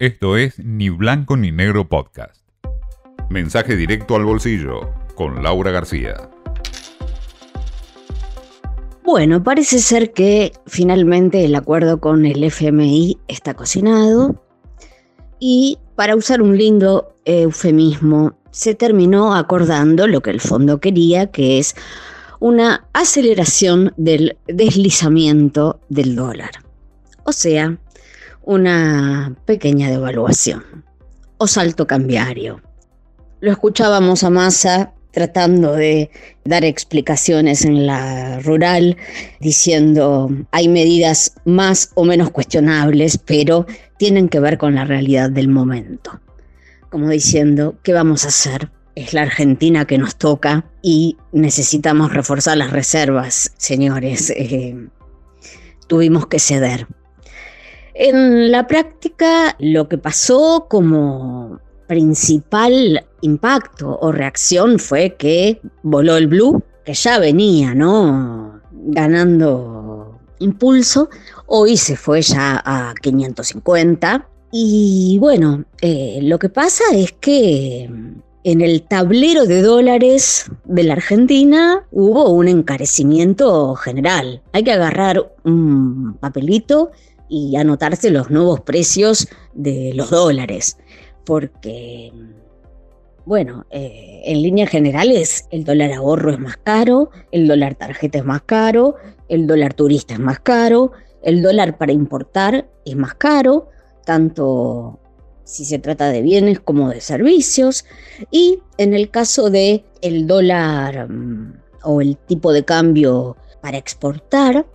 Esto es Ni Blanco ni Negro Podcast. Mensaje directo al bolsillo con Laura García. Bueno, parece ser que finalmente el acuerdo con el FMI está cocinado y para usar un lindo eufemismo, se terminó acordando lo que el fondo quería, que es una aceleración del deslizamiento del dólar. O sea, una pequeña devaluación o salto cambiario. Lo escuchábamos a Massa tratando de dar explicaciones en la rural, diciendo hay medidas más o menos cuestionables, pero tienen que ver con la realidad del momento. Como diciendo, ¿qué vamos a hacer? Es la Argentina que nos toca y necesitamos reforzar las reservas, señores. Eh, tuvimos que ceder. En la práctica, lo que pasó como principal impacto o reacción fue que voló el blue, que ya venía, ¿no? Ganando impulso. Hoy se fue ya a 550. Y bueno, eh, lo que pasa es que en el tablero de dólares de la Argentina hubo un encarecimiento general. Hay que agarrar un papelito y anotarse los nuevos precios de los dólares, porque, bueno, eh, en líneas generales el dólar ahorro es más caro, el dólar tarjeta es más caro, el dólar turista es más caro, el dólar para importar es más caro, tanto si se trata de bienes como de servicios, y en el caso de el dólar mm, o el tipo de cambio para exportar,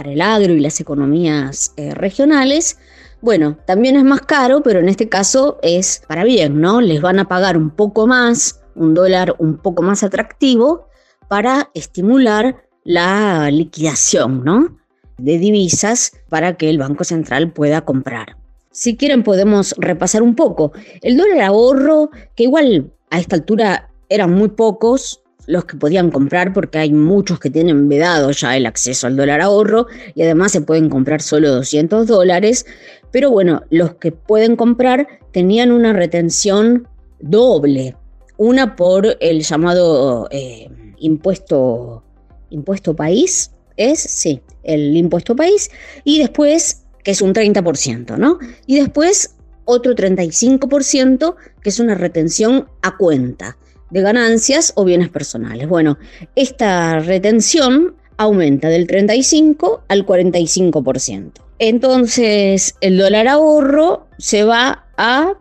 para el agro y las economías eh, regionales, bueno, también es más caro, pero en este caso es para bien, ¿no? Les van a pagar un poco más, un dólar un poco más atractivo para estimular la liquidación, ¿no? De divisas para que el Banco Central pueda comprar. Si quieren podemos repasar un poco. El dólar ahorro, que igual a esta altura eran muy pocos, los que podían comprar porque hay muchos que tienen vedado ya el acceso al dólar ahorro y además se pueden comprar solo 200 dólares. Pero bueno, los que pueden comprar tenían una retención doble. Una por el llamado eh, impuesto, impuesto país, es, sí, el impuesto país, y después, que es un 30%, ¿no? Y después otro 35%, que es una retención a cuenta de ganancias o bienes personales. Bueno, esta retención aumenta del 35 al 45%. Entonces, el dólar ahorro se va a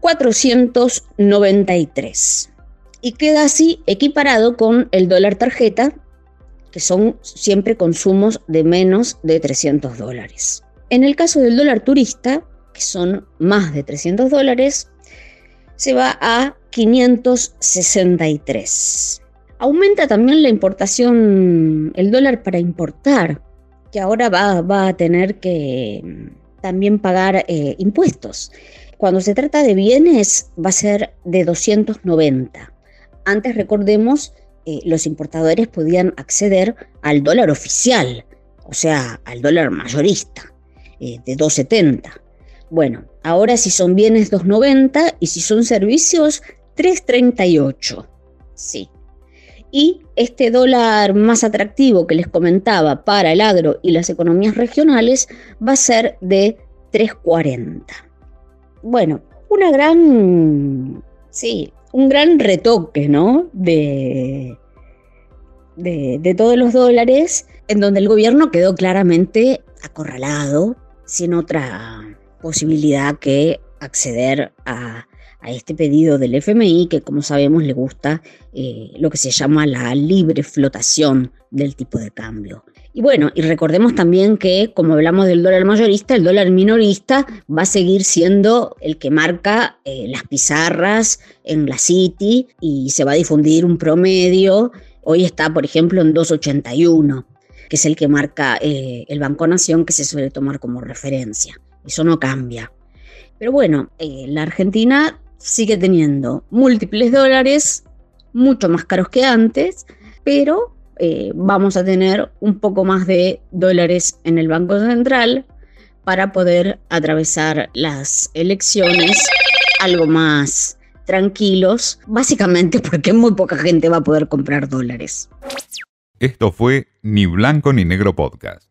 493 y queda así equiparado con el dólar tarjeta, que son siempre consumos de menos de 300 dólares. En el caso del dólar turista, que son más de 300 dólares, se va a 563. Aumenta también la importación, el dólar para importar, que ahora va, a tener que mm, también pagar eh, impuestos. Cuando se trata de bienes va a ser de 290. Antes recordemos, eh, los importadores podían acceder al dólar oficial, o sea, al dólar mayorista, eh, de 270. Bueno, ahora si son bienes 290 y si son servicios 3.38. Sí. Y este dólar más atractivo que les comentaba para el agro y las economías regionales va a ser de 3.40. Bueno, una gran, sí, un gran retoque, ¿no? De, de, de todos los dólares, en donde el gobierno quedó claramente acorralado, sin otra posibilidad que acceder a este pedido del FMI, que como sabemos le gusta eh, lo que se llama la libre flotación del tipo de cambio. Y bueno, y recordemos también que como hablamos del dólar mayorista, el dólar minorista va a seguir siendo el que marca eh, las pizarras en la City y se va a difundir un promedio. Hoy está, por ejemplo, en 281, que es el que marca eh, el Banco Nación, que se suele tomar como referencia. Eso no cambia. Pero bueno, la Argentina sigue teniendo múltiples dólares, mucho más caros que antes, pero eh, vamos a tener un poco más de dólares en el Banco Central para poder atravesar las elecciones algo más tranquilos, básicamente porque muy poca gente va a poder comprar dólares. Esto fue Ni Blanco ni Negro Podcast.